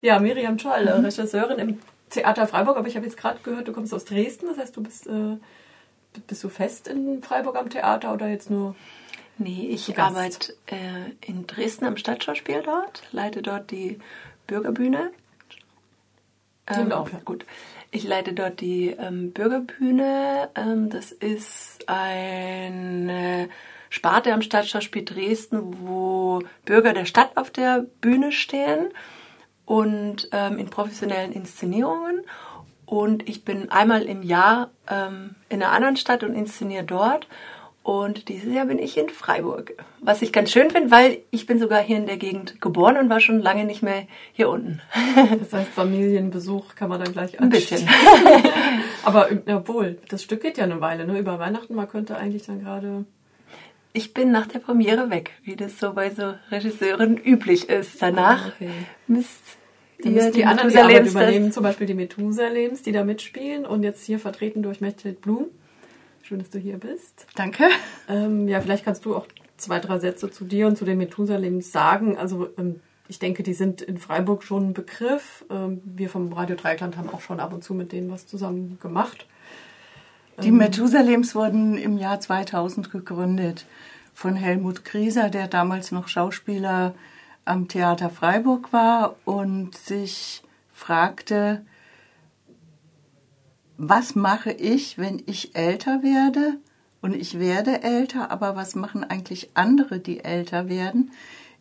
Ja, Miriam Scholl, mhm. Regisseurin im Theater Freiburg, aber ich habe jetzt gerade gehört, du kommst aus Dresden, das heißt, du bist, äh, bist du fest in Freiburg am Theater oder jetzt nur? Nee, ich arbeite äh, in Dresden am Stadtschauspiel dort, leite dort die Bürgerbühne. Ähm, auch, ja. Gut. Ich leite dort die ähm, Bürgerbühne. Ähm, das ist eine Sparte am Stadtschauspiel Dresden, wo Bürger der Stadt auf der Bühne stehen und ähm, in professionellen Inszenierungen. Und ich bin einmal im Jahr ähm, in einer anderen Stadt und inszeniere dort. Und dieses Jahr bin ich in Freiburg. Was ich ganz schön finde, weil ich bin sogar hier in der Gegend geboren und war schon lange nicht mehr hier unten. Das heißt, Familienbesuch kann man dann gleich Ein bisschen. Aber obwohl, das Stück geht ja eine Weile, ne? Über Weihnachten, man könnte eigentlich dann gerade. Ich bin nach der Premiere weg, wie das so bei so Regisseuren üblich ist. Danach ah, okay. müsst die, die, die anderen die Arbeit übernehmen, zum Beispiel die Methusalems, die da mitspielen und jetzt hier vertreten durch Mechthild Blum. Schön, dass du hier bist. Danke. Ähm, ja, vielleicht kannst du auch zwei, drei Sätze zu dir und zu den Methusalems sagen. Also ähm, ich denke, die sind in Freiburg schon ein Begriff. Ähm, wir vom Radio Dreikland haben auch schon ab und zu mit denen was zusammen gemacht. Die ähm, Methusalems wurden im Jahr 2000 gegründet von Helmut Grieser, der damals noch Schauspieler am Theater Freiburg war und sich fragte, was mache ich, wenn ich älter werde? Und ich werde älter, aber was machen eigentlich andere, die älter werden?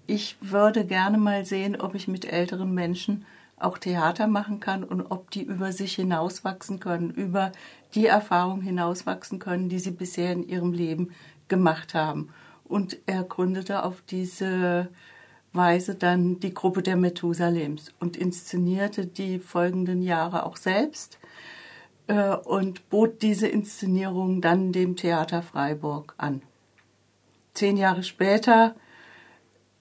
Ich würde gerne mal sehen, ob ich mit älteren Menschen auch Theater machen kann und ob die über sich hinauswachsen können, über die Erfahrung hinauswachsen können, die sie bisher in ihrem Leben gemacht haben. Und er gründete auf diese Weise dann die Gruppe der Methusalems und inszenierte die folgenden Jahre auch selbst äh, und bot diese Inszenierung dann dem Theater Freiburg an. Zehn Jahre später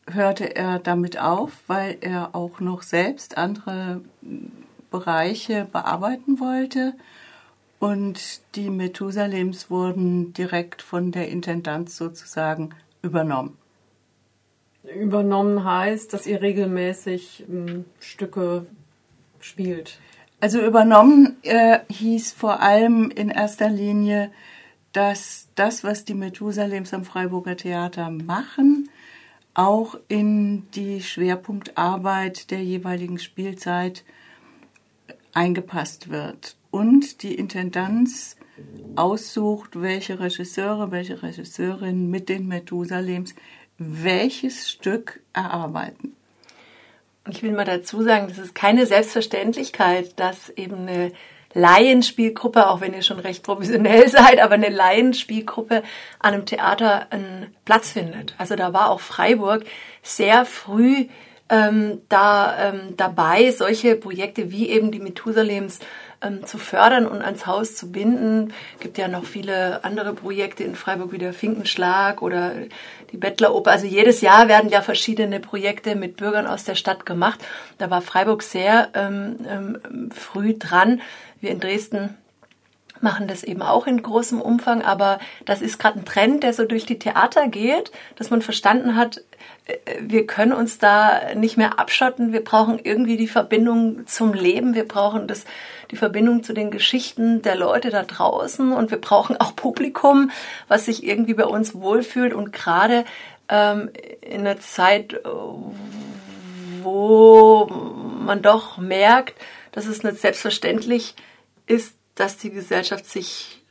hörte er damit auf, weil er auch noch selbst andere Bereiche bearbeiten wollte. Und die Methusalems wurden direkt von der Intendanz sozusagen übernommen. Übernommen heißt, dass ihr regelmäßig ähm, Stücke spielt. Also übernommen äh, hieß vor allem in erster Linie, dass das, was die Methusalems am Freiburger Theater machen, auch in die Schwerpunktarbeit der jeweiligen Spielzeit eingepasst wird. Und die Intendanz aussucht, welche Regisseure, welche Regisseurinnen mit den Methusalems welches Stück erarbeiten. Und ich will mal dazu sagen, das ist keine Selbstverständlichkeit, dass eben eine Laienspielgruppe, auch wenn ihr schon recht professionell seid, aber eine Laienspielgruppe an einem Theater einen Platz findet. Also da war auch Freiburg sehr früh ähm, da ähm, dabei, solche Projekte wie eben die Methusalems ähm, zu fördern und ans Haus zu binden. Gibt ja noch viele andere Projekte in Freiburg wie der Finkenschlag oder die Bettleroper. Also jedes Jahr werden ja verschiedene Projekte mit Bürgern aus der Stadt gemacht. Da war Freiburg sehr ähm, ähm, früh dran. Wir in Dresden machen das eben auch in großem Umfang, aber das ist gerade ein Trend, der so durch die Theater geht, dass man verstanden hat, wir können uns da nicht mehr abschotten, wir brauchen irgendwie die Verbindung zum Leben, wir brauchen das die Verbindung zu den Geschichten der Leute da draußen. Und wir brauchen auch Publikum, was sich irgendwie bei uns wohlfühlt. Und gerade ähm, in einer Zeit, wo man doch merkt, dass es nicht selbstverständlich ist, dass die Gesellschaft sich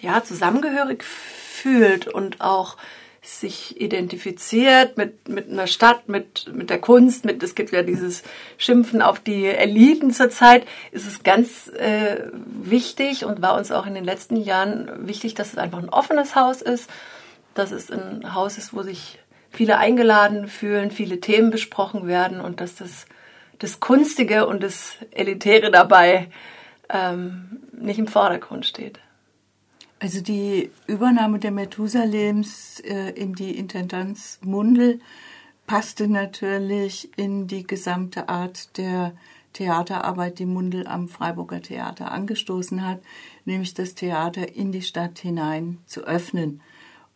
ja zusammengehörig fühlt und auch sich identifiziert mit, mit einer Stadt, mit, mit der Kunst, mit, es gibt ja dieses Schimpfen auf die Eliten zurzeit, ist es ganz äh, wichtig und war uns auch in den letzten Jahren wichtig, dass es einfach ein offenes Haus ist, dass es ein Haus ist, wo sich viele eingeladen fühlen, viele Themen besprochen werden und dass das, das Kunstige und das Elitäre dabei ähm, nicht im Vordergrund steht. Also die Übernahme der Methusalems äh, in die Intendanz Mundel passte natürlich in die gesamte Art der Theaterarbeit, die Mundel am Freiburger Theater angestoßen hat, nämlich das Theater in die Stadt hinein zu öffnen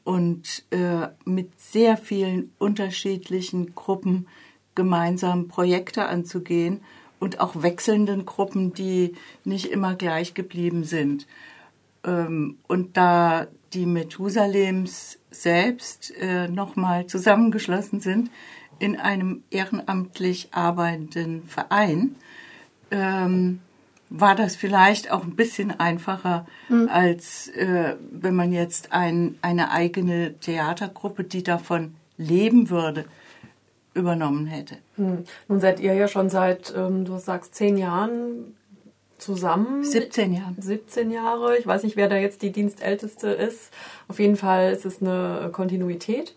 und äh, mit sehr vielen unterschiedlichen Gruppen gemeinsam Projekte anzugehen und auch wechselnden Gruppen, die nicht immer gleich geblieben sind. Ähm, und da die Methusalems selbst äh, nochmal zusammengeschlossen sind in einem ehrenamtlich arbeitenden Verein, ähm, war das vielleicht auch ein bisschen einfacher, mhm. als äh, wenn man jetzt ein, eine eigene Theatergruppe, die davon leben würde, übernommen hätte. Mhm. Nun seid ihr ja schon seit, ähm, du sagst, zehn Jahren zusammen. 17 Jahre. 17 Jahre. Ich weiß nicht, wer da jetzt die Dienstälteste ist. Auf jeden Fall ist es eine Kontinuität.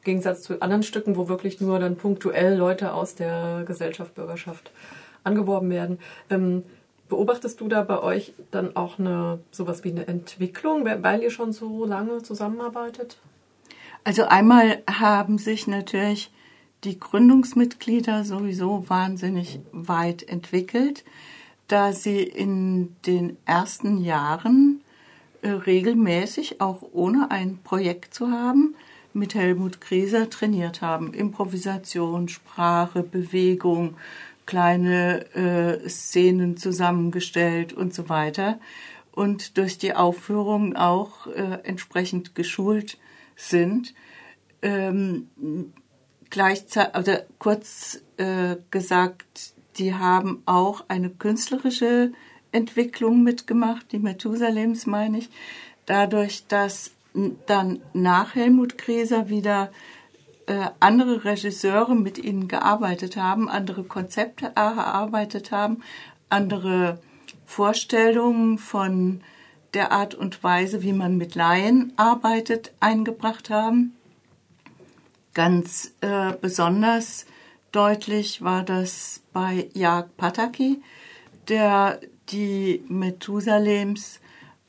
Im Gegensatz zu anderen Stücken, wo wirklich nur dann punktuell Leute aus der Gesellschaft, Bürgerschaft angeworben werden. Ähm, beobachtest du da bei euch dann auch eine sowas wie eine Entwicklung, weil ihr schon so lange zusammenarbeitet? Also einmal haben sich natürlich die Gründungsmitglieder sowieso wahnsinnig weit entwickelt da sie in den ersten Jahren äh, regelmäßig, auch ohne ein Projekt zu haben, mit Helmut Grieser trainiert haben. Improvisation, Sprache, Bewegung, kleine äh, Szenen zusammengestellt und so weiter. Und durch die Aufführung auch äh, entsprechend geschult sind. Ähm, gleichzeitig, also kurz äh, gesagt, die haben auch eine künstlerische Entwicklung mitgemacht, die Methusalems meine ich, dadurch, dass dann nach Helmut Gräser wieder äh, andere Regisseure mit ihnen gearbeitet haben, andere Konzepte erarbeitet haben, andere Vorstellungen von der Art und Weise, wie man mit Laien arbeitet, eingebracht haben. Ganz äh, besonders Deutlich war das bei Jag Pataki, der die Methusalems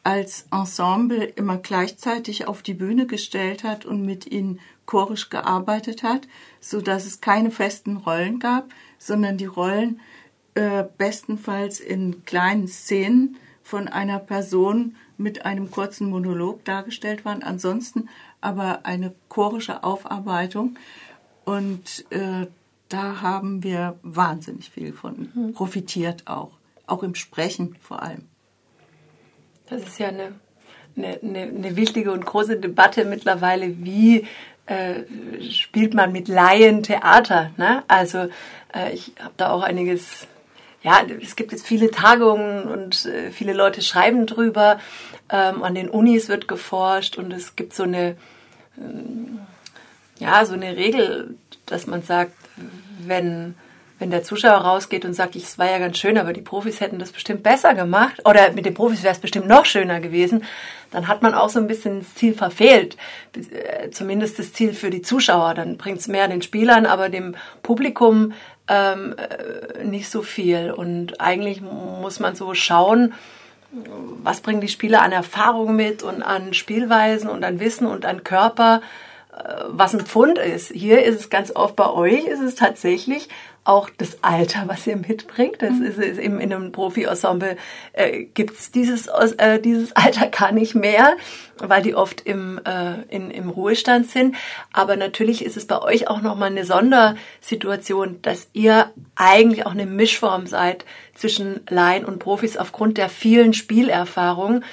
als Ensemble immer gleichzeitig auf die Bühne gestellt hat und mit ihnen chorisch gearbeitet hat, so dass es keine festen Rollen gab, sondern die Rollen äh, bestenfalls in kleinen Szenen von einer Person mit einem kurzen Monolog dargestellt waren, ansonsten aber eine chorische Aufarbeitung. Und äh, da haben wir wahnsinnig viel von mhm. profitiert auch, auch im Sprechen vor allem. Das ist ja eine, eine, eine, eine wichtige und große Debatte mittlerweile, wie äh, spielt man mit Laien Theater. Ne? Also äh, ich habe da auch einiges, ja, es gibt jetzt viele Tagungen und äh, viele Leute schreiben drüber. Ähm, an den Unis wird geforscht und es gibt so eine, ähm, ja, so eine Regel, dass man sagt, wenn, wenn der Zuschauer rausgeht und sagt, es war ja ganz schön, aber die Profis hätten das bestimmt besser gemacht oder mit den Profis wäre es bestimmt noch schöner gewesen, dann hat man auch so ein bisschen das Ziel verfehlt. Äh, zumindest das Ziel für die Zuschauer. Dann bringt es mehr den Spielern, aber dem Publikum ähm, äh, nicht so viel. Und eigentlich muss man so schauen, was bringen die Spieler an Erfahrung mit und an Spielweisen und an Wissen und an Körper was ein Pfund ist. Hier ist es ganz oft bei euch, ist es tatsächlich auch das Alter, was ihr mitbringt. Das mhm. ist, ist eben in einem Profi-Ensemble äh, gibt's dieses äh, dieses Alter gar nicht mehr, weil die oft im äh, in, im Ruhestand sind. Aber natürlich ist es bei euch auch noch mal eine Sondersituation, dass ihr eigentlich auch eine Mischform seid zwischen Laien und Profis aufgrund der vielen Spielerfahrungen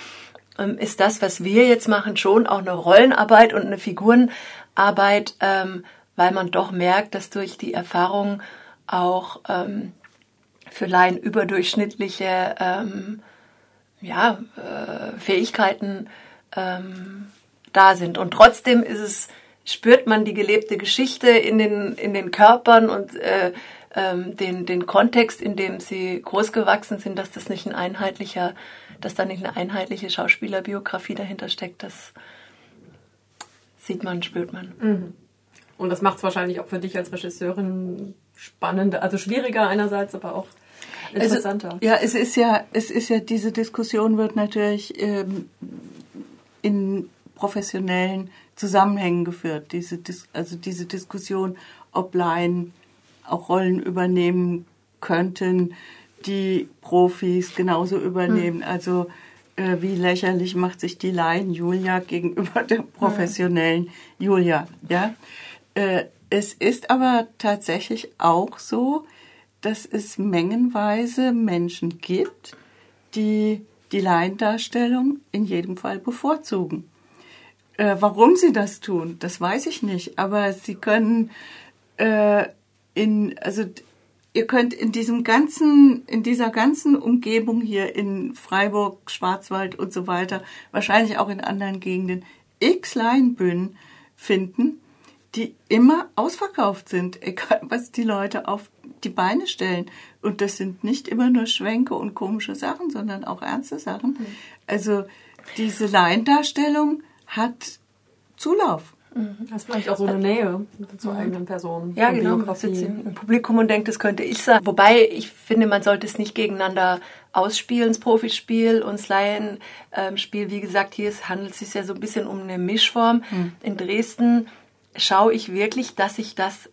ähm, ist das, was wir jetzt machen, schon auch eine Rollenarbeit und eine Figurenarbeit, ähm, weil man doch merkt, dass durch die Erfahrung auch ähm, für Laien überdurchschnittliche ähm, ja, äh, Fähigkeiten ähm, da sind. Und trotzdem ist es, spürt man die gelebte Geschichte in den, in den Körpern und äh, ähm, den, den Kontext, in dem sie großgewachsen sind, dass das nicht ein einheitlicher dass da nicht eine einheitliche Schauspielerbiografie dahinter steckt, das sieht man, spürt man. Mhm. Und das macht es wahrscheinlich auch für dich als Regisseurin spannender, also schwieriger einerseits, aber auch interessanter. Also, ja, es ist ja, es ist ja, diese Diskussion wird natürlich ähm, in professionellen Zusammenhängen geführt. Diese, also diese Diskussion, ob Laien auch Rollen übernehmen könnten, die Profis genauso übernehmen. Hm. Also äh, wie lächerlich macht sich die Laien Julia gegenüber der professionellen hm. Julia. Ja, äh, es ist aber tatsächlich auch so, dass es mengenweise Menschen gibt, die die Laiendarstellung in jedem Fall bevorzugen. Äh, warum sie das tun, das weiß ich nicht, aber sie können äh, in, also ihr könnt in diesem ganzen, in dieser ganzen Umgebung hier in Freiburg, Schwarzwald und so weiter, wahrscheinlich auch in anderen Gegenden, x Laienbühnen finden, die immer ausverkauft sind, egal was die Leute auf die Beine stellen. Und das sind nicht immer nur Schwänke und komische Sachen, sondern auch ernste Sachen. Mhm. Also diese Laiendarstellung hat Zulauf. Mhm. Das ist vielleicht auch so eine Nähe zur mhm. eigenen Person. Ja, genau. Man sitzt im Publikum und denkt, das könnte ich sein. Wobei ich finde, man sollte es nicht gegeneinander ausspielen, das Profispiel und das Laienspiel. Wie gesagt, hier handelt es sich ja so ein bisschen um eine Mischform. Mhm. In Dresden schaue ich wirklich, dass ich das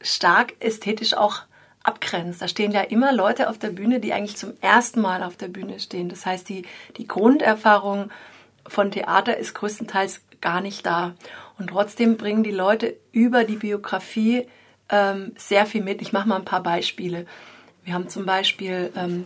stark ästhetisch auch abgrenzt. Da stehen ja immer Leute auf der Bühne, die eigentlich zum ersten Mal auf der Bühne stehen. Das heißt, die, die Grunderfahrung von Theater ist größtenteils gar nicht da. Und trotzdem bringen die Leute über die Biografie ähm, sehr viel mit. Ich mache mal ein paar Beispiele. Wir haben zum Beispiel ähm,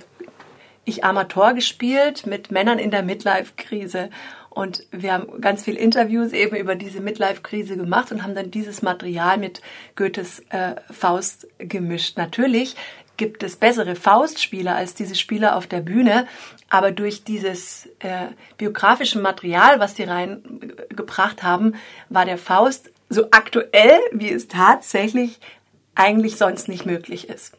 Ich Amateur gespielt mit Männern in der Midlife-Krise. Und wir haben ganz viele Interviews eben über diese Midlife-Krise gemacht und haben dann dieses Material mit Goethes äh, Faust gemischt. Natürlich gibt es bessere Faustspieler als diese Spieler auf der Bühne, aber durch dieses äh, biografische Material, was die reingebracht haben, war der Faust so aktuell, wie es tatsächlich eigentlich sonst nicht möglich ist.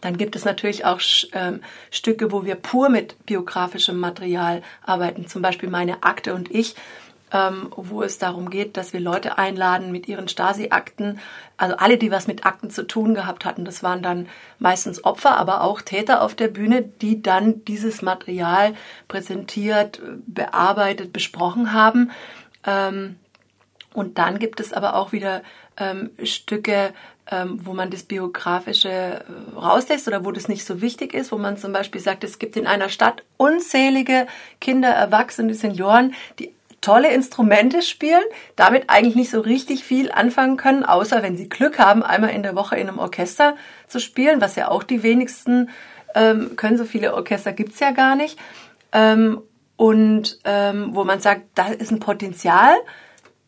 Dann gibt es natürlich auch ähm, Stücke, wo wir pur mit biografischem Material arbeiten, zum Beispiel meine Akte und ich, ähm, wo es darum geht, dass wir Leute einladen mit ihren Stasi-Akten. Also alle, die was mit Akten zu tun gehabt hatten, das waren dann meistens Opfer, aber auch Täter auf der Bühne, die dann dieses Material präsentiert, bearbeitet, besprochen haben. Ähm, und dann gibt es aber auch wieder ähm, Stücke, ähm, wo man das Biografische äh, rauslässt oder wo das nicht so wichtig ist, wo man zum Beispiel sagt, es gibt in einer Stadt unzählige Kinder, Erwachsene, Senioren, die tolle Instrumente spielen, damit eigentlich nicht so richtig viel anfangen können, außer wenn sie Glück haben, einmal in der Woche in einem Orchester zu spielen, was ja auch die wenigsten ähm, können. So viele Orchester gibt's ja gar nicht. Ähm, und ähm, wo man sagt, da ist ein Potenzial,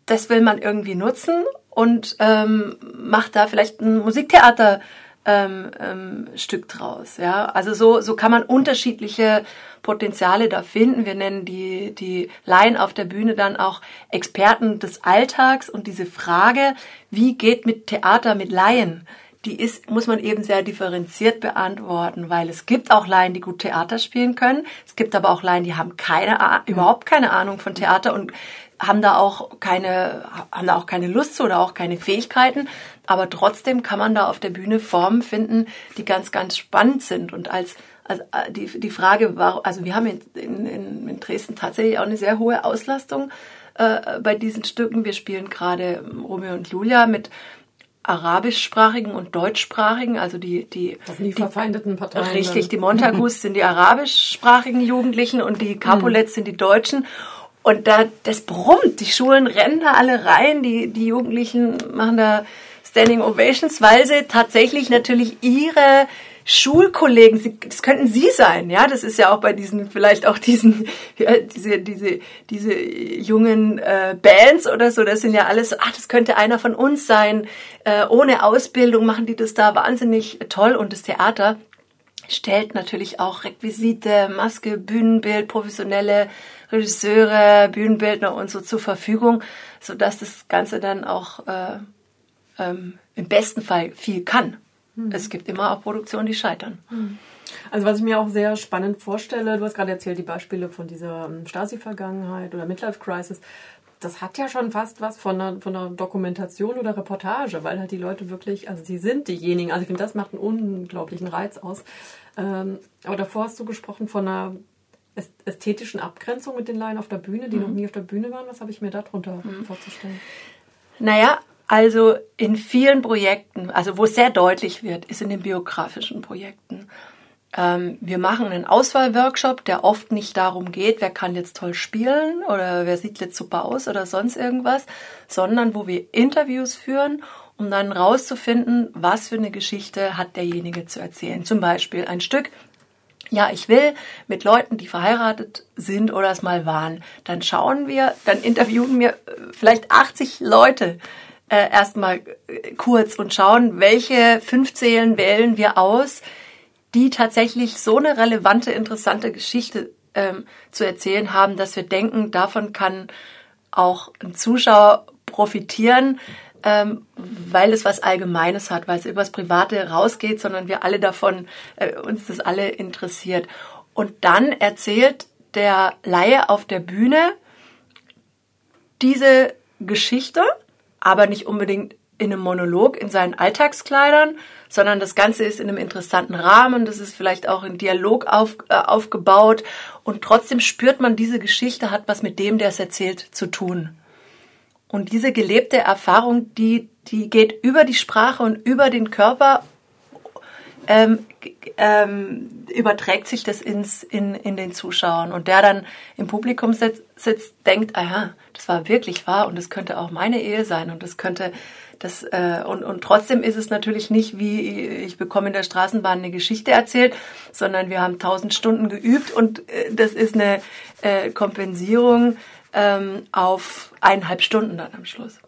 das will man irgendwie nutzen und ähm, macht da vielleicht ein Musiktheater ähm, ähm, Stück draus. Ja, also so so kann man unterschiedliche Potenziale da finden. Wir nennen die die Laien auf der Bühne dann auch Experten des Alltags und diese Frage, wie geht mit Theater mit Laien? Die ist, muss man eben sehr differenziert beantworten, weil es gibt auch Laien, die gut Theater spielen können. Es gibt aber auch Laien, die haben keine, überhaupt keine Ahnung von Theater und haben da auch keine, haben da auch keine Lust zu oder auch keine Fähigkeiten. Aber trotzdem kann man da auf der Bühne Formen finden, die ganz, ganz spannend sind. Und als, also die, die Frage war, also wir haben in, in, in Dresden tatsächlich auch eine sehr hohe Auslastung äh, bei diesen Stücken. Wir spielen gerade Romeo und Julia mit arabischsprachigen und deutschsprachigen, also die die, das sind die, die verfeindeten Parteien. Richtig, die Montagus sind die arabischsprachigen Jugendlichen und die Capulets sind die Deutschen. Und da, das brummt. Die Schulen rennen da alle rein. Die, die Jugendlichen machen da Standing Ovations, weil sie tatsächlich natürlich ihre Schulkollegen, sie, das könnten sie sein, ja, das ist ja auch bei diesen, vielleicht auch diesen, ja, diese, diese, diese jungen äh, Bands oder so, das sind ja alles, ach, das könnte einer von uns sein, äh, ohne Ausbildung machen die das da wahnsinnig toll. Und das Theater stellt natürlich auch Requisite, Maske, Bühnenbild, professionelle Regisseure, Bühnenbildner und so zur Verfügung, so dass das Ganze dann auch äh, ähm, im besten Fall viel kann. Mhm. Es gibt immer auch Produktionen, die scheitern. Mhm. Also was ich mir auch sehr spannend vorstelle, du hast gerade erzählt die Beispiele von dieser ähm, Stasi-Vergangenheit oder Midlife-Crisis. Das hat ja schon fast was von einer, von einer Dokumentation oder Reportage, weil halt die Leute wirklich, also sie sind diejenigen. Also ich finde, das macht einen unglaublichen Reiz aus. Ähm, aber davor hast du gesprochen von einer ästhetischen Abgrenzung mit den Laien auf der Bühne, die mhm. noch nie auf der Bühne waren. Was habe ich mir darunter mhm. vorzustellen? Naja, also in vielen Projekten, also wo es sehr deutlich wird, ist in den biografischen Projekten. Ähm, wir machen einen Auswahlworkshop, der oft nicht darum geht, wer kann jetzt toll spielen oder wer sieht jetzt super aus oder sonst irgendwas, sondern wo wir Interviews führen um dann rauszufinden, was für eine Geschichte hat derjenige zu erzählen. Zum Beispiel ein Stück, ja, ich will mit Leuten, die verheiratet sind oder es mal waren, dann schauen wir, dann interviewen wir äh, vielleicht 80 Leute äh, erstmal äh, kurz und schauen, welche fünf Zählen wählen wir aus, die tatsächlich so eine relevante, interessante Geschichte ähm, zu erzählen haben, dass wir denken, davon kann auch ein Zuschauer profitieren, ähm, weil es was Allgemeines hat, weil es übers Private rausgeht, sondern wir alle davon, äh, uns das alle interessiert. Und dann erzählt der Laie auf der Bühne diese Geschichte, aber nicht unbedingt in einem Monolog in seinen Alltagskleidern, sondern das Ganze ist in einem interessanten Rahmen, das ist vielleicht auch in Dialog auf, äh, aufgebaut und trotzdem spürt man, diese Geschichte hat was mit dem, der es erzählt, zu tun. Und diese gelebte Erfahrung, die, die geht über die Sprache und über den Körper, ähm, ähm, überträgt sich das ins, in, in den Zuschauern. Und der dann im Publikum sitzt, sitzt denkt, aha, das war wirklich wahr und das könnte auch meine Ehe sein und das könnte das, äh, und, und trotzdem ist es natürlich nicht wie ich bekomme in der Straßenbahn eine Geschichte erzählt, sondern wir haben tausend Stunden geübt und äh, das ist eine äh, Kompensierung ähm, auf eineinhalb Stunden dann am Schluss.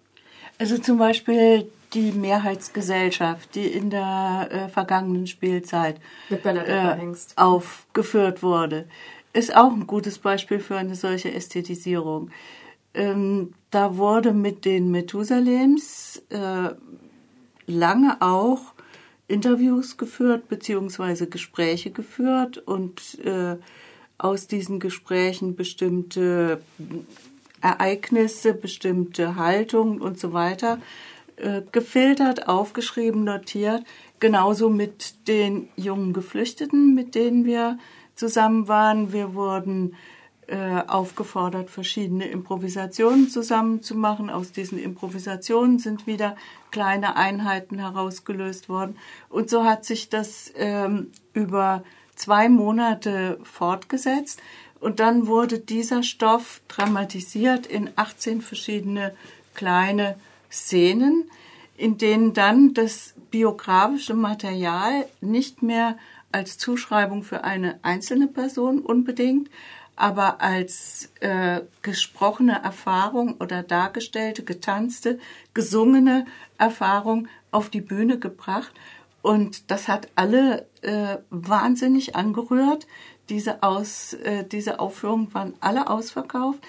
Also zum Beispiel die Mehrheitsgesellschaft, die in der äh, vergangenen Spielzeit äh, aufgeführt wurde, ist auch ein gutes Beispiel für eine solche Ästhetisierung. Ähm, da wurde mit den Methusalems äh, lange auch Interviews geführt, beziehungsweise Gespräche geführt und äh, aus diesen Gesprächen bestimmte Ereignisse, bestimmte Haltungen und so weiter äh, gefiltert, aufgeschrieben, notiert. Genauso mit den jungen Geflüchteten, mit denen wir zusammen waren. Wir wurden äh, aufgefordert, verschiedene Improvisationen zusammenzumachen. Aus diesen Improvisationen sind wieder kleine Einheiten herausgelöst worden. Und so hat sich das ähm, über zwei Monate fortgesetzt. Und dann wurde dieser Stoff dramatisiert in 18 verschiedene kleine Szenen, in denen dann das biografische Material nicht mehr als Zuschreibung für eine einzelne Person unbedingt, aber als äh, gesprochene Erfahrung oder dargestellte, getanzte, gesungene Erfahrung auf die Bühne gebracht. Und das hat alle äh, wahnsinnig angerührt. Diese, Aus, äh, diese Aufführungen waren alle ausverkauft.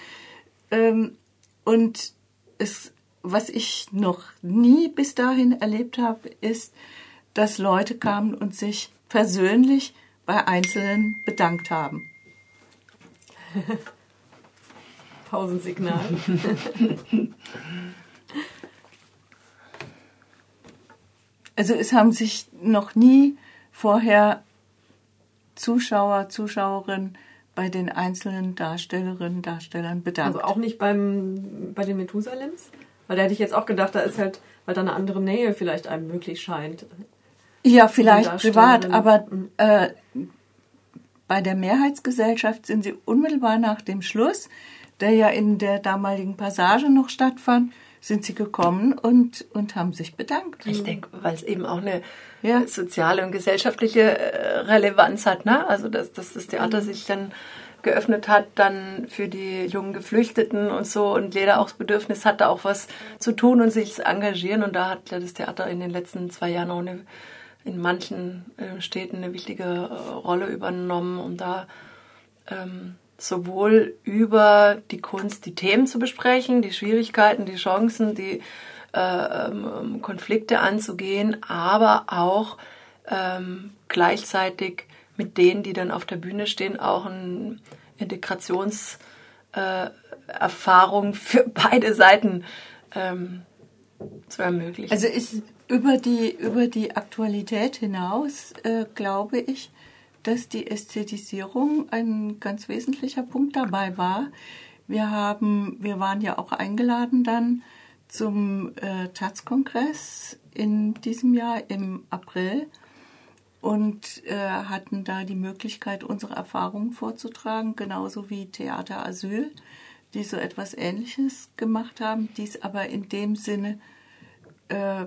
Ähm, und es, was ich noch nie bis dahin erlebt habe, ist, dass Leute kamen und sich persönlich bei Einzelnen bedankt haben. Pausensignal. also es haben sich noch nie vorher Zuschauer, Zuschauerinnen bei den einzelnen Darstellerinnen, Darstellern bedankt. Also auch nicht beim, bei den Methusalems? Weil da hätte ich jetzt auch gedacht, da ist halt, weil da eine andere Nähe vielleicht einem möglich scheint. Ja, vielleicht privat, aber mhm. äh, bei der Mehrheitsgesellschaft sind sie unmittelbar nach dem Schluss, der ja in der damaligen Passage noch stattfand, sind sie gekommen und, und haben sich bedankt. Ich denke, weil es eben auch eine ja. soziale und gesellschaftliche äh, Relevanz hat, ne? Also dass, dass das Theater sich dann geöffnet hat, dann für die jungen Geflüchteten und so und jeder auch das Bedürfnis hatte, auch was zu tun und sich zu engagieren. Und da hat das Theater in den letzten zwei Jahren auch eine, in manchen äh, Städten eine wichtige äh, Rolle übernommen, um da ähm, sowohl über die Kunst die Themen zu besprechen, die Schwierigkeiten, die Chancen, die äh, ähm, Konflikte anzugehen, aber auch ähm, gleichzeitig mit denen, die dann auf der Bühne stehen, auch eine Integrationserfahrung äh, für beide Seiten ähm, zu ermöglichen. Also ist über die, über die Aktualität hinaus, äh, glaube ich, dass die Ästhetisierung ein ganz wesentlicher Punkt dabei war. Wir haben, wir waren ja auch eingeladen dann zum äh, Taz-Kongress in diesem Jahr im April und äh, hatten da die Möglichkeit, unsere Erfahrungen vorzutragen, genauso wie Theater Asyl, die so etwas Ähnliches gemacht haben, dies aber in dem Sinne äh,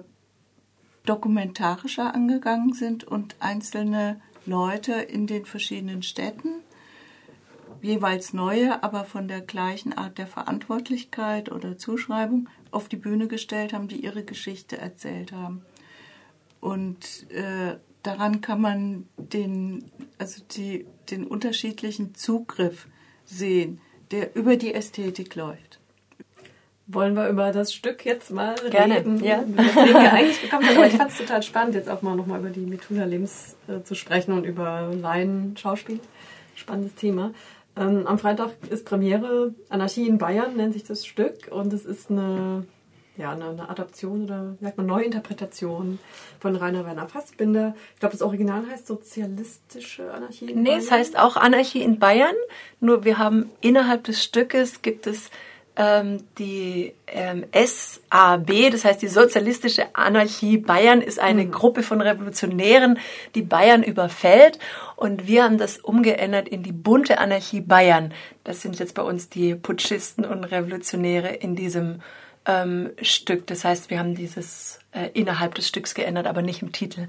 dokumentarischer angegangen sind und einzelne Leute in den verschiedenen Städten, jeweils neue, aber von der gleichen Art der Verantwortlichkeit oder Zuschreibung auf die Bühne gestellt haben, die ihre Geschichte erzählt haben. Und äh, daran kann man den, also die, den unterschiedlichen Zugriff sehen, der über die Ästhetik läuft. Wollen wir über das Stück jetzt mal Gerne, reden? ja. Weswegen wir eigentlich gekommen sind. Aber ich fand es total spannend, jetzt auch mal nochmal über die Methusalem äh, zu sprechen und über Laien-Schauspiel. Spannendes Thema. Ähm, am Freitag ist Premiere Anarchie in Bayern, nennt sich das Stück. Und es ist eine, ja, eine, eine Adaption oder sagt man, Neuinterpretation von Rainer Werner Fassbinder. Ich glaube, das Original heißt Sozialistische Anarchie in Nee, Bayern. es heißt auch Anarchie in Bayern. Nur wir haben innerhalb des Stückes gibt es ähm, die ähm, SAB, das heißt die Sozialistische Anarchie Bayern, ist eine Gruppe von Revolutionären, die Bayern überfällt. Und wir haben das umgeändert in die bunte Anarchie Bayern. Das sind jetzt bei uns die Putschisten und Revolutionäre in diesem ähm, Stück. Das heißt, wir haben dieses äh, innerhalb des Stücks geändert, aber nicht im Titel.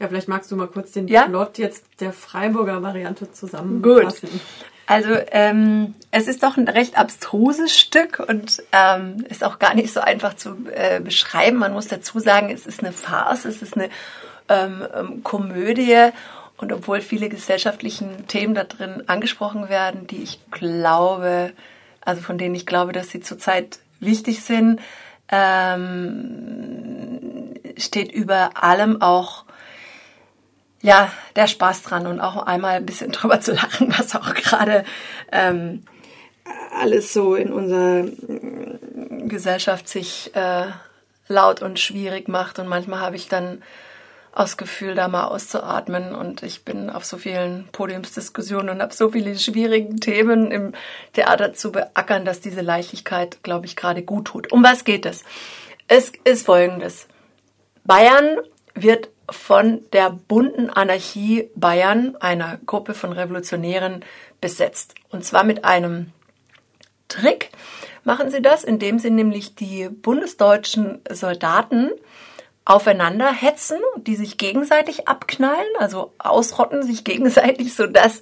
Ja, vielleicht magst du mal kurz den Ja? Plot jetzt der Freiburger Variante zusammenfassen. Gut. Also ähm, es ist doch ein recht abstruses Stück und ähm, ist auch gar nicht so einfach zu äh, beschreiben. Man muss dazu sagen, es ist eine Farce, es ist eine ähm, ähm, Komödie und obwohl viele gesellschaftlichen Themen da drin angesprochen werden, die ich glaube, also von denen ich glaube, dass sie zurzeit wichtig sind, ähm, steht über allem auch ja, der Spaß dran und auch einmal ein bisschen drüber zu lachen, was auch gerade ähm, alles so in unserer mm, Gesellschaft sich äh, laut und schwierig macht. Und manchmal habe ich dann aus Gefühl, da mal auszuatmen. Und ich bin auf so vielen Podiumsdiskussionen und habe so viele schwierige Themen im Theater zu beackern, dass diese Leichtigkeit, glaube ich, gerade gut tut. Um was geht es? Es ist folgendes. Bayern wird von der bunten Anarchie Bayern, einer Gruppe von Revolutionären, besetzt. Und zwar mit einem Trick machen sie das, indem sie nämlich die bundesdeutschen Soldaten aufeinander hetzen, die sich gegenseitig abknallen, also ausrotten sich gegenseitig, sodass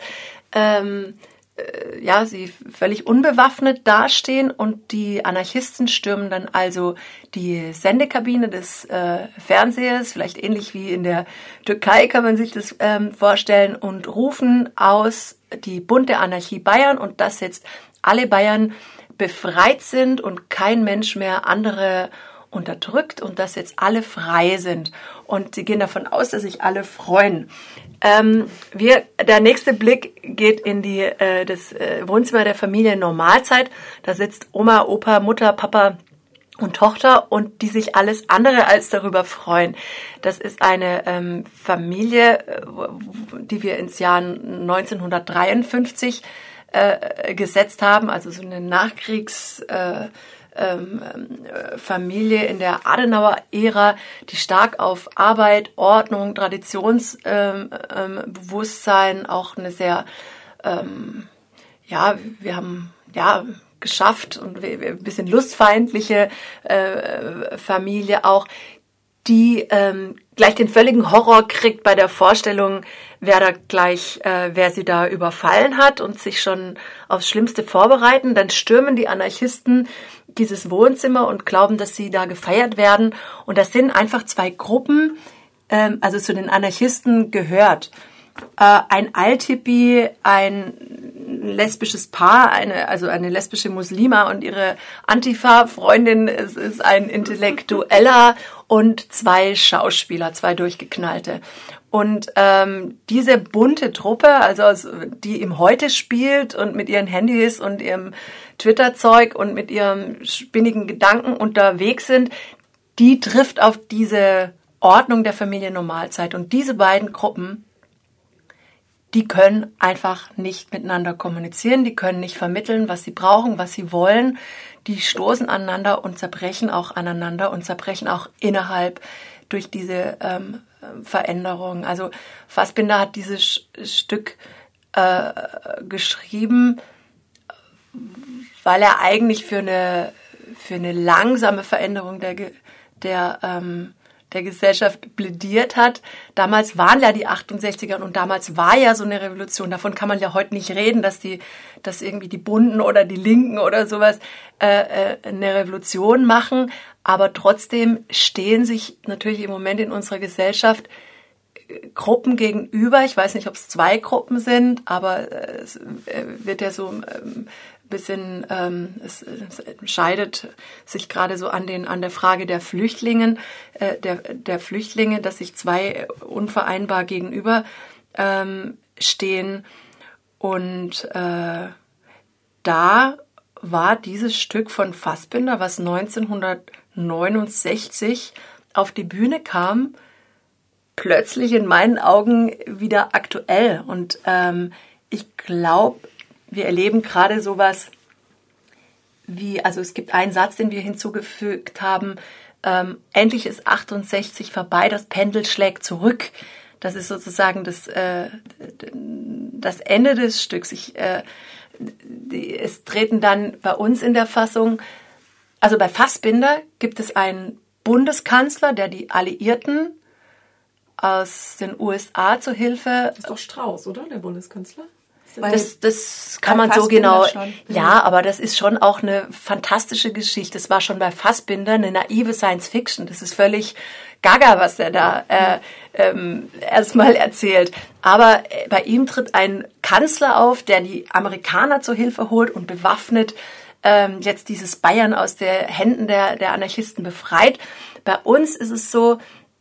ähm, äh, ja, sie völlig unbewaffnet dastehen und die Anarchisten stürmen dann also die Sendekabine des äh, Fernsehers, vielleicht ähnlich wie in der Türkei kann man sich das ähm, vorstellen, und rufen aus die bunte Anarchie Bayern und dass jetzt alle Bayern befreit sind und kein Mensch mehr andere unterdrückt und dass jetzt alle frei sind. Und sie gehen davon aus, dass sich alle freuen. Ähm, wir, der nächste Blick geht in die, äh, das äh, Wohnzimmer der Familie Normalzeit. Da sitzt Oma, Opa, Mutter, Papa und Tochter und die sich alles andere als darüber freuen. Das ist eine ähm, Familie, äh, die wir ins Jahr 1953 äh, gesetzt haben, also so eine Nachkriegs... Äh, ähm, äh, Familie in der Adenauer-Ära, die stark auf Arbeit, Ordnung, Traditionsbewusstsein, ähm, ähm, auch eine sehr, ähm, ja, wir haben, ja, geschafft und ein bisschen lustfeindliche äh, Familie auch, die ähm, gleich den völligen Horror kriegt bei der Vorstellung, wer da gleich, äh, wer sie da überfallen hat und sich schon aufs Schlimmste vorbereiten. Dann stürmen die Anarchisten dieses Wohnzimmer und glauben, dass sie da gefeiert werden. Und das sind einfach zwei Gruppen, ähm, also zu den Anarchisten gehört. Äh, ein Althippie, ein lesbisches Paar, eine, also eine lesbische Muslima und ihre Antifa-Freundin, es ist ein Intellektueller und zwei Schauspieler, zwei durchgeknallte. Und ähm, diese bunte Truppe, also die im Heute spielt und mit ihren Handys und ihrem Twitter-Zeug und mit ihrem spinnigen Gedanken unterwegs sind, die trifft auf diese Ordnung der Familie Normalzeit. Und diese beiden Gruppen, die können einfach nicht miteinander kommunizieren, die können nicht vermitteln, was sie brauchen, was sie wollen. Die stoßen aneinander und zerbrechen auch aneinander und zerbrechen auch innerhalb durch diese ähm, Veränderung. Also Fassbinder hat dieses Stück äh, geschrieben, weil er eigentlich für eine, für eine langsame Veränderung der, der, ähm, der Gesellschaft plädiert hat. Damals waren ja die 68er und damals war ja so eine Revolution. Davon kann man ja heute nicht reden, dass die, dass irgendwie die Bunden oder die Linken oder sowas äh, äh, eine Revolution machen. Aber trotzdem stehen sich natürlich im Moment in unserer Gesellschaft äh, Gruppen gegenüber. Ich weiß nicht, ob es zwei Gruppen sind, aber äh, es äh, wird ja so ähm, bisschen, ähm, es, es entscheidet sich gerade so an den an der Frage der Flüchtlingen, äh, der der Flüchtlinge, dass sich zwei unvereinbar gegenüber ähm, stehen und äh, da war dieses Stück von Fassbinder, was 1969 auf die Bühne kam, plötzlich in meinen Augen wieder aktuell. Und ähm, ich glaube, wir erleben gerade sowas wie, also es gibt einen Satz, den wir hinzugefügt haben, ähm, endlich ist 68 vorbei, das Pendel schlägt zurück. Das ist sozusagen das, äh, das Ende des Stücks. Ich, äh, die, es treten dann bei uns in der Fassung, also bei Fassbinder gibt es einen Bundeskanzler, der die Alliierten aus den USA zur Hilfe. Das ist doch Strauß, oder? Der Bundeskanzler? Das, das kann man so genau. Ja, aber das ist schon auch eine fantastische Geschichte. Das war schon bei Fassbinder eine naive Science Fiction. Das ist völlig gaga, was er da äh, ähm, erstmal erzählt. Aber äh, bei ihm tritt ein Kanzler auf, der die Amerikaner zur Hilfe holt und bewaffnet ähm, jetzt dieses Bayern aus der Händen der, der Anarchisten befreit. Bei uns ist es so,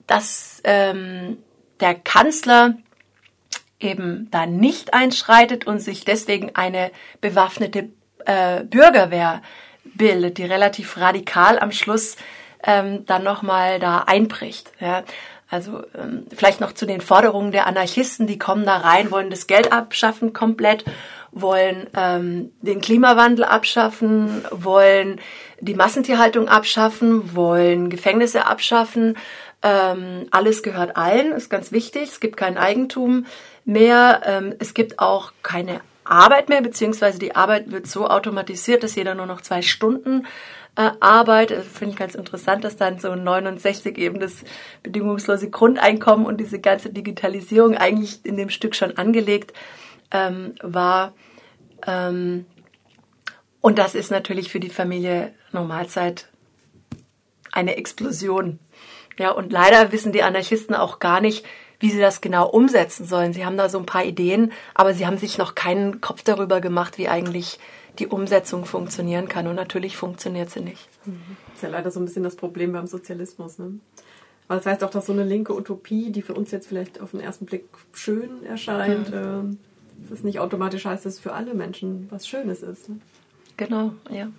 dass ähm, der Kanzler eben da nicht einschreitet und sich deswegen eine bewaffnete äh, Bürgerwehr bildet, die relativ radikal am Schluss ähm, dann nochmal da einbricht. Ja. Also ähm, vielleicht noch zu den Forderungen der Anarchisten, die kommen da rein, wollen das Geld abschaffen komplett, wollen ähm, den Klimawandel abschaffen, wollen die Massentierhaltung abschaffen, wollen Gefängnisse abschaffen. Ähm, alles gehört allen, ist ganz wichtig. Es gibt kein Eigentum mehr. Ähm, es gibt auch keine Arbeit mehr, beziehungsweise die Arbeit wird so automatisiert, dass jeder nur noch zwei Stunden äh, arbeitet. Finde ich ganz interessant, dass dann so 69 eben das bedingungslose Grundeinkommen und diese ganze Digitalisierung eigentlich in dem Stück schon angelegt ähm, war. Ähm, und das ist natürlich für die Familie Normalzeit eine Explosion. Ja, und leider wissen die Anarchisten auch gar nicht, wie sie das genau umsetzen sollen. Sie haben da so ein paar Ideen, aber sie haben sich noch keinen Kopf darüber gemacht, wie eigentlich die Umsetzung funktionieren kann. Und natürlich funktioniert sie nicht. Das ist ja leider so ein bisschen das Problem beim Sozialismus. Ne? Aber das heißt auch, dass so eine linke Utopie, die für uns jetzt vielleicht auf den ersten Blick schön erscheint, mhm. äh, das nicht automatisch heißt, dass es für alle Menschen was Schönes ist. Ne? Genau, ja.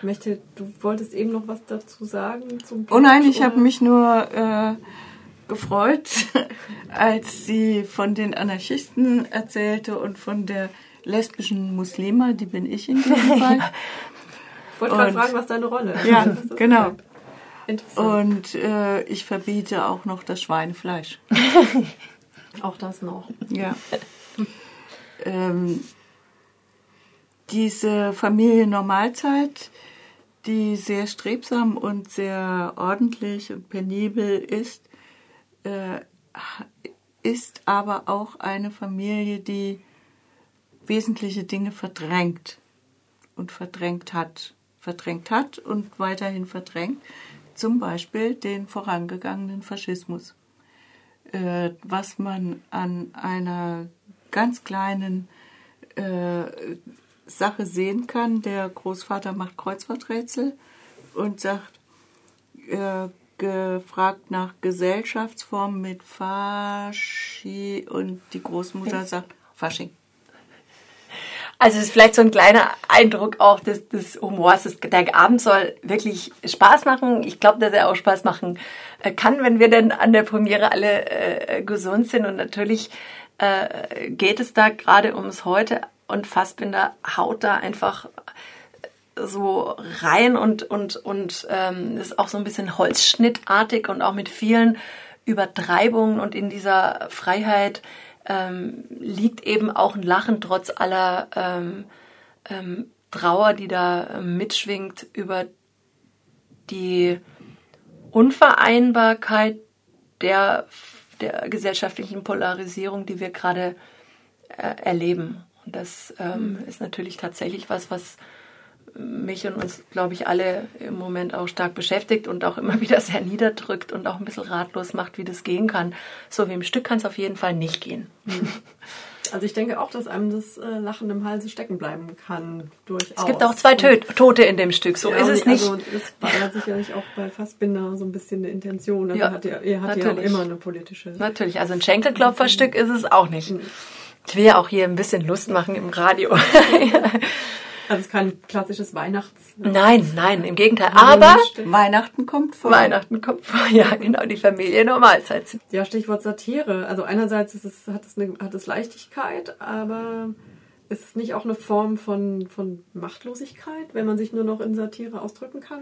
Möchte, du wolltest eben noch was dazu sagen? Zum oh nein, ich habe mich nur äh, gefreut, als sie von den Anarchisten erzählte und von der lesbischen Muslima, die bin ich in diesem Fall. ich wollte gerade fragen, was deine Rolle ist. Ja, ist genau. Und äh, ich verbiete auch noch das Schweinefleisch. auch das noch. Ja. ähm, diese Familie Normalzeit, die sehr strebsam und sehr ordentlich und penibel ist, äh, ist aber auch eine Familie, die wesentliche Dinge verdrängt und verdrängt hat, verdrängt hat und weiterhin verdrängt, zum Beispiel den vorangegangenen Faschismus, äh, was man an einer ganz kleinen äh, Sache sehen kann. Der Großvater macht Kreuzworträtsel und sagt, äh, gefragt nach Gesellschaftsformen mit Faschi und die Großmutter sagt Fasching. Also es ist vielleicht so ein kleiner Eindruck auch des, des Humors. Der Abend soll wirklich Spaß machen. Ich glaube, dass er auch Spaß machen äh, kann, wenn wir dann an der Premiere alle äh, gesund sind. Und natürlich äh, geht es da gerade ums Heute und Fassbinder haut da einfach so rein und, und, und ähm, ist auch so ein bisschen holzschnittartig und auch mit vielen Übertreibungen und in dieser Freiheit ähm, liegt eben auch ein Lachen trotz aller ähm, ähm, Trauer, die da ähm, mitschwingt über die Unvereinbarkeit der, der gesellschaftlichen Polarisierung, die wir gerade äh, erleben. Und das ähm, ist natürlich tatsächlich was, was mich und uns, glaube ich, alle im Moment auch stark beschäftigt und auch immer wieder sehr niederdrückt und auch ein bisschen ratlos macht, wie das gehen kann. So wie im Stück kann es auf jeden Fall nicht gehen. Also ich denke auch, dass einem das äh, Lachen im Halse stecken bleiben kann. Durchaus. Es gibt auch zwei Tö Tote in dem Stück, so ja, ist es nicht. Also es war ja sicherlich auch bei Fassbinder so ein bisschen eine Intention. Also ja, hat ja, er hat ja auch immer eine politische... Natürlich, also ein Schenkelklopferstück ist es auch nicht. Ich will ja auch hier ein bisschen Lust machen im Radio. Also es ist kein klassisches Weihnachts. Nein, nein, im Gegenteil. Aber Weihnachten kommt vor. Weihnachten kommt vor, ja, genau, die Familie Normalzeit. Ja, Stichwort Satire. Also einerseits ist es, hat, es eine, hat es Leichtigkeit, aber ist es nicht auch eine Form von, von Machtlosigkeit, wenn man sich nur noch in Satire ausdrücken kann?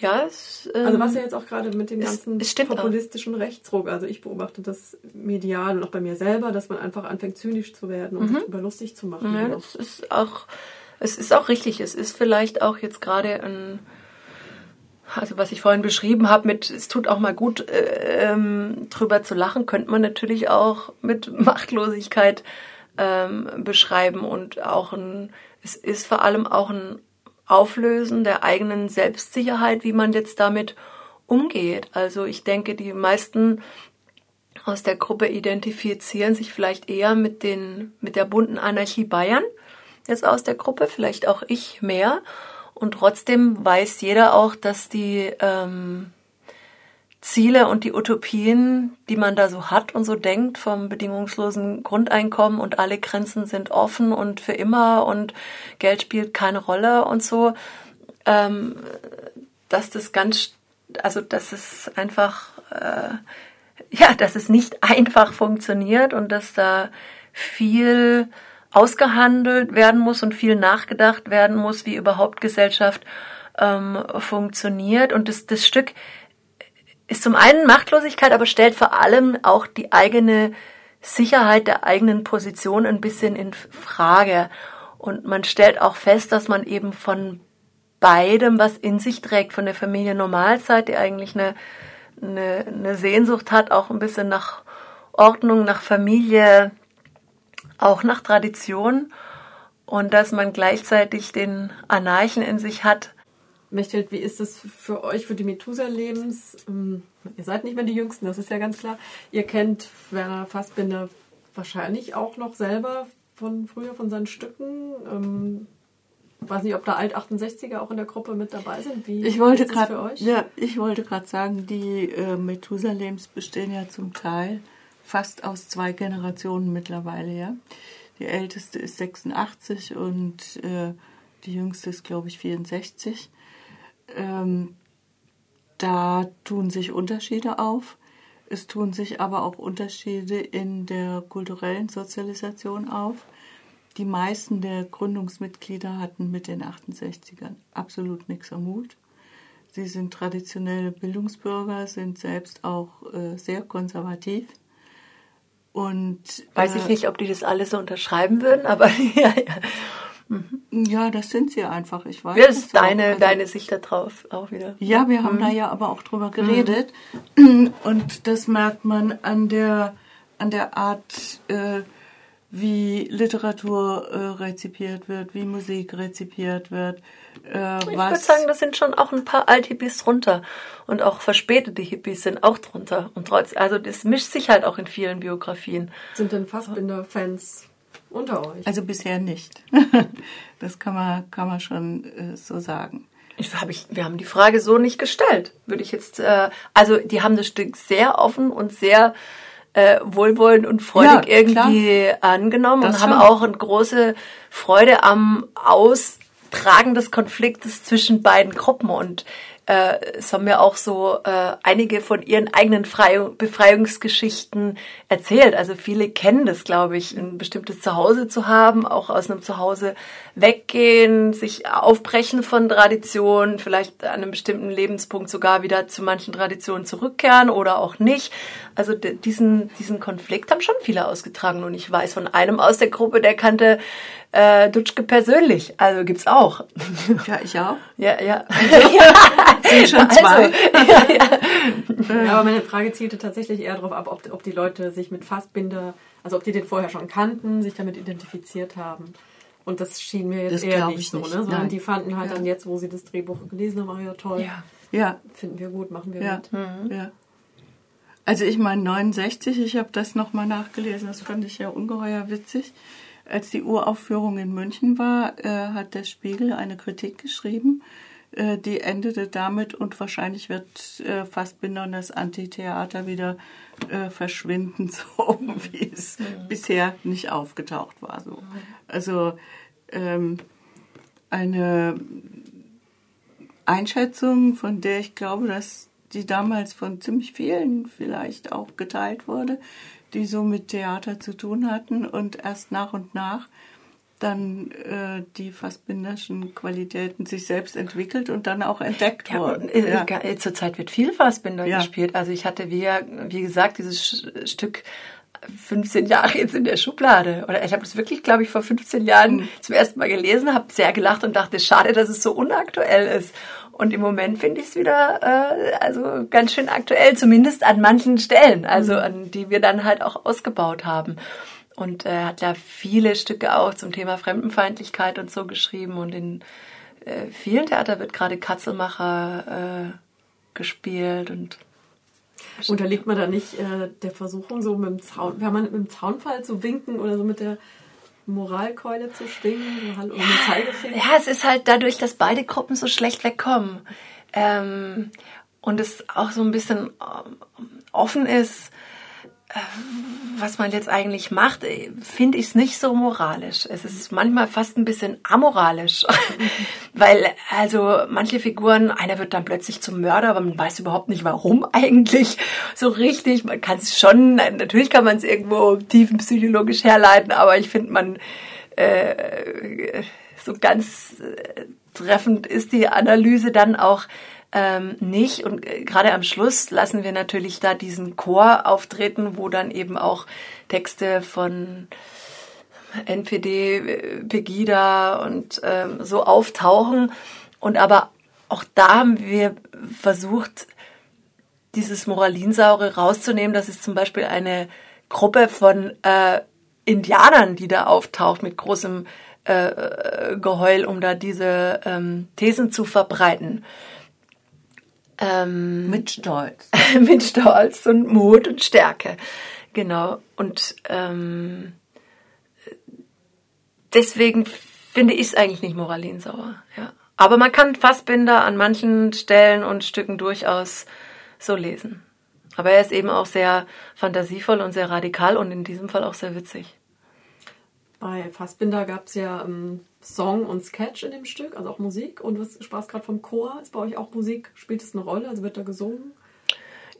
Ja, es, ähm, also was ja jetzt auch gerade mit dem ganzen es, es populistischen auch. Rechtsruck, also ich beobachte das medial und auch bei mir selber, dass man einfach anfängt zynisch zu werden und mhm. sich über lustig zu machen. Ja, das ist auch es ist auch richtig. Es ist vielleicht auch jetzt gerade ein, also was ich vorhin beschrieben habe, mit es tut auch mal gut, äh, ähm, drüber zu lachen, könnte man natürlich auch mit Machtlosigkeit ähm, beschreiben und auch ein, es ist vor allem auch ein Auflösen der eigenen Selbstsicherheit, wie man jetzt damit umgeht. Also ich denke, die meisten aus der Gruppe identifizieren sich vielleicht eher mit den, mit der bunten Anarchie Bayern jetzt aus der Gruppe, vielleicht auch ich mehr. Und trotzdem weiß jeder auch, dass die ähm, Ziele und die Utopien, die man da so hat und so denkt, vom bedingungslosen Grundeinkommen und alle Grenzen sind offen und für immer und Geld spielt keine Rolle und so, ähm, dass das ganz, also dass es einfach, äh, ja, dass es nicht einfach funktioniert und dass da viel ausgehandelt werden muss und viel nachgedacht werden muss, wie überhaupt Gesellschaft ähm, funktioniert. Und das, das Stück ist zum einen Machtlosigkeit, aber stellt vor allem auch die eigene Sicherheit der eigenen Position ein bisschen in Frage. Und man stellt auch fest, dass man eben von beidem was in sich trägt, von der Familie Normalzeit, die eigentlich eine, eine, eine Sehnsucht hat, auch ein bisschen nach Ordnung, nach Familie, auch nach Tradition und dass man gleichzeitig den Anarchen in sich hat. Mechthild, wie ist es für euch, für die Methusa-Lebens? Ähm, ihr seid nicht mehr die Jüngsten, das ist ja ganz klar. Ihr kennt Werner Fassbinder wahrscheinlich auch noch selber von früher, von seinen Stücken. Ähm, weiß nicht, ob da Alt-68er auch in der Gruppe mit dabei sind. Wie ich wollte ist das für euch? Ja, ich wollte gerade sagen, die äh, Methusalems bestehen ja zum Teil fast aus zwei Generationen mittlerweile, ja. Die älteste ist 86 und äh, die jüngste ist, glaube ich, 64. Ähm, da tun sich Unterschiede auf. Es tun sich aber auch Unterschiede in der kulturellen Sozialisation auf. Die meisten der Gründungsmitglieder hatten mit den 68ern absolut nichts am Hut. Sie sind traditionelle Bildungsbürger, sind selbst auch äh, sehr konservativ und, Weiß äh, ich nicht, ob die das alle so unterschreiben würden, aber ja, ja. Mhm. Ja, das sind sie einfach. Ich weiß. Ja, das ist deine, also, deine Sicht darauf auch wieder. Ja, wir haben mhm. da ja aber auch drüber geredet. Mhm. Und das merkt man an der, an der Art, äh, wie Literatur äh, rezipiert wird, wie Musik rezipiert wird. Äh, ich würde sagen, das sind schon auch ein paar Alt-Hippies drunter. Und auch verspätete Hippies sind auch drunter. Und trotz, also das mischt sich halt auch in vielen Biografien. Sind denn Fassbinder-Fans unter euch? Also bisher nicht. das kann man, kann man schon äh, so sagen. Ich, hab ich, wir haben die Frage so nicht gestellt. Würde ich jetzt, äh, also die haben das Stück sehr offen und sehr äh, wohlwollend und freudig ja, irgendwie angenommen das und haben auch eine große Freude am Austragen des Konfliktes zwischen beiden Gruppen. Und äh, es haben mir auch so äh, einige von ihren eigenen Frei Befreiungsgeschichten erzählt. Also viele kennen das, glaube ich, ein bestimmtes Zuhause zu haben, auch aus einem Zuhause weggehen, sich aufbrechen von Traditionen, vielleicht an einem bestimmten Lebenspunkt sogar wieder zu manchen Traditionen zurückkehren oder auch nicht. Also diesen, diesen Konflikt haben schon viele ausgetragen. Und ich weiß von einem aus der Gruppe, der kannte äh, Dutschke persönlich. Also gibt's auch. Ja, ich auch. Ja, ja. Also, sind schon zwei. Also, ja, ja. ja, aber meine Frage zielte tatsächlich eher darauf ab, ob, ob die Leute sich mit Fassbinder, also ob die den vorher schon kannten, sich damit identifiziert haben. Und das schien mir jetzt Das eher nicht ich so, nicht. ne? Sondern Nein. die fanden halt Ja. dann jetzt, wo sie das Drehbuch gelesen haben, ja toll, Ja. Ja, finden wir gut, machen wir ja, mit. ja. Also ich meine 69, ich habe das nochmal nachgelesen, das fand ich ja ungeheuer witzig. Als die Uraufführung in München war, äh, hat der Spiegel eine Kritik geschrieben, äh, die endete damit und wahrscheinlich wird äh, Fassbinder und das Antitheater wieder äh, verschwinden, so wie es bisher nicht aufgetaucht war. So. Also ähm, eine Einschätzung, von der ich glaube, dass die damals von ziemlich vielen vielleicht auch geteilt wurde, die so mit Theater zu tun hatten und erst nach und nach dann äh, die Fassbinderschen Qualitäten sich selbst entwickelt und dann auch entdeckt Ja, wurden. äh, Ja. äh, Zurzeit wird viel Fassbinder Ja. gespielt. Also ich hatte, wie, wie gesagt, dieses Stück 15 Jahre jetzt in der Schublade. Oder ich habe das wirklich, glaube ich, vor 15 Jahren Mhm. zum ersten Mal gelesen, habe sehr gelacht und dachte, schade, dass es so unaktuell ist. Und im Moment finde ich es wieder äh, also ganz schön aktuell, zumindest an manchen Stellen, also Mhm. an die wir dann halt auch ausgebaut haben. Und er hat ja viele Stücke auch zum Thema Fremdenfeindlichkeit und so geschrieben. Und in äh, vielen Theater wird gerade Katzelmacher äh, gespielt und Unterliegt man da nicht äh, der Versuchung, so mit dem Zaun, wenn man mit dem Zaunfall zu winken oder so mit der Moralkeule zu schwingen, so Hallo, mit dem Zeigefinger? Ja, es ist halt dadurch, dass beide Gruppen so schlecht wegkommen. Ähm, und es auch so ein bisschen ähm, offen ist, was man jetzt eigentlich macht, äh, finde ich es nicht so moralisch. Es ist manchmal fast ein bisschen amoralisch. Weil also manche Figuren, einer wird dann plötzlich zum Mörder, aber man weiß überhaupt nicht warum eigentlich so richtig. Man kann es schon, natürlich kann man es irgendwo tiefenpsychologisch herleiten, aber ich finde, man äh, so ganz äh, treffend ist die Analyse dann auch ähm, nicht. Und äh, gerade am Schluss lassen wir natürlich da diesen Chor auftreten, wo dann eben auch Texte von NPD, äh, Pegida und ähm, so auftauchen. Und aber auch da haben wir versucht, dieses Moralinsaure rauszunehmen. Das ist zum Beispiel eine Gruppe von äh, Indianern, die da auftaucht mit großem äh, Geheul, um da diese ähm, Thesen zu verbreiten. Ähm, Mit Stolz. mit Stolz und Mut und Stärke. Genau. Und ähm, deswegen finde ich es eigentlich nicht moralinsauer. Ja. Aber man kann Fassbinder an manchen Stellen und Stücken durchaus so lesen. Aber er ist eben auch sehr fantasievoll und sehr radikal und in diesem Fall auch sehr witzig. Bei Fassbinder gab es ja ähm, Song und Sketch in dem Stück, also auch Musik. Und was Spaß gerade vom Chor? Ist bei euch auch Musik? Spielt es eine Rolle? Also wird da gesungen?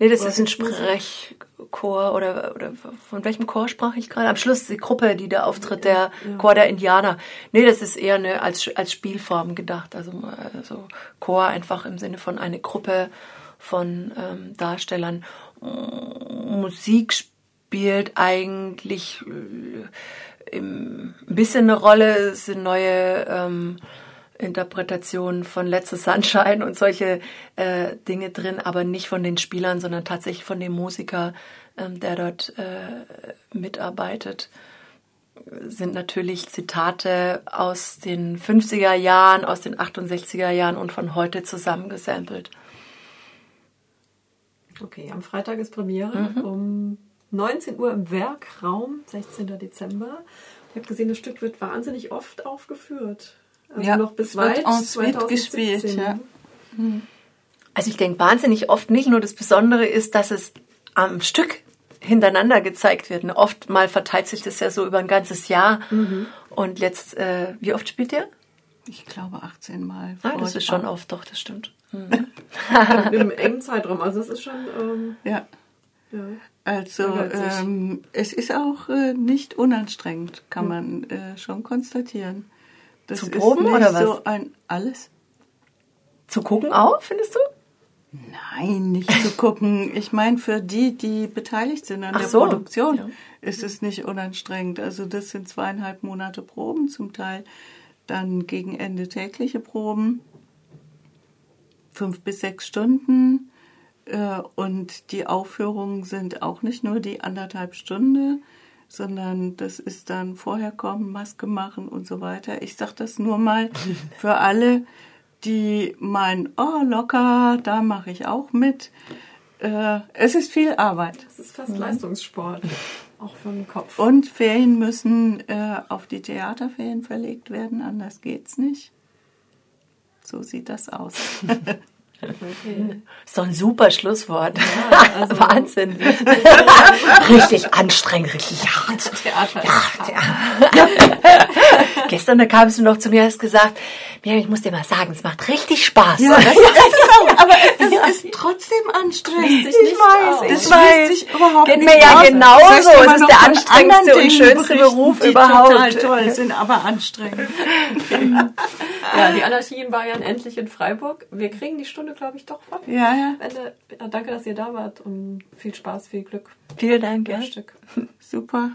Nee, das Oder ist ein? Sprechchor oder, oder von welchem Chor sprach ich gerade? Am Schluss die Gruppe, die da auftritt, der Ja. Chor der Indianer. Nee, das ist eher eine, als, als Spielform gedacht. Also, also Chor einfach im Sinne von eine Gruppe von ähm, Darstellern. Musik spielt eigentlich äh, ein bisschen eine Rolle. Es sind neue ähm, Interpretationen von Let's Sunshine und solche äh, Dinge drin, aber nicht von den Spielern, sondern tatsächlich von dem Musiker, ähm, der dort äh, mitarbeitet. Sind natürlich Zitate aus den 50er Jahren, aus den 68er Jahren und von heute zusammengesampelt. Okay, am Freitag ist Premiere um 19 Uhr im Werkraum, 16. Dezember. Ich habe gesehen, das Stück wird wahnsinnig oft aufgeführt. Also Ja, noch bis weit en suite 2017. gespielt, ja. Also ich denke wahnsinnig oft nicht nur das Besondere ist, dass es am Stück hintereinander gezeigt wird. Oft mal verteilt sich das ja so über ein ganzes Jahr. Und jetzt, äh, wie oft spielt ihr? Ich glaube 18 Mal. Ah, das ist schon oft, doch, das stimmt. Im engen Zeitraum. Also es ist schon. Ähm, Ja. Ja. Also Ehrgeizig. ähm, es ist auch äh, nicht unanstrengend, kann man äh, schon konstatieren. Das Zu ist proben nicht oder was? so ein alles. Zu gucken auch, findest du? Nein, nicht zu gucken. Ich meine, für die, die beteiligt sind an Ach der so, Produktion, ja. ist es nicht unanstrengend. Also das sind zweieinhalb Monate Proben zum Teil, dann gegen Ende tägliche Proben, fünf bis sechs Stunden. Äh, und die Aufführungen sind auch nicht nur die anderthalb Stunden, sondern das ist dann vorher kommen, Maske machen und so weiter. Ich sage das nur mal für alle, die meinen, oh locker, da mache ich auch mit. Äh, es ist viel Arbeit. Es ist fast Leistungssport, auch für den Kopf. Und Ferien müssen äh, auf die Theaterferien verlegt werden, anders geht's nicht. So sieht das aus. Okay. Ist doch ein super Schlusswort. Ja, also Wahnsinn. richtig anstrengend, richtig hart. Theater. Ja, ja. Gestern da kamst du noch zu mir und hast gesagt, Miriam, ich muss dir mal sagen, es macht richtig Spaß. Ja, ja auch, aber es ist trotzdem anstrengend. Ich, ich weiß, ich es weiß. Sich überhaupt Geht mir ja genauso. Es ist der anstrengendste und schönste Beruf die überhaupt. Total toll sind, aber anstrengend. ja, die Anarchien war ja endlich in Freiburg. Wir kriegen die Stunde, glaube ich, doch voll. Ja, ja. Ende. Danke, dass ihr da wart und viel Spaß, viel Glück. Vielen Dank. Ja. Stück. Super.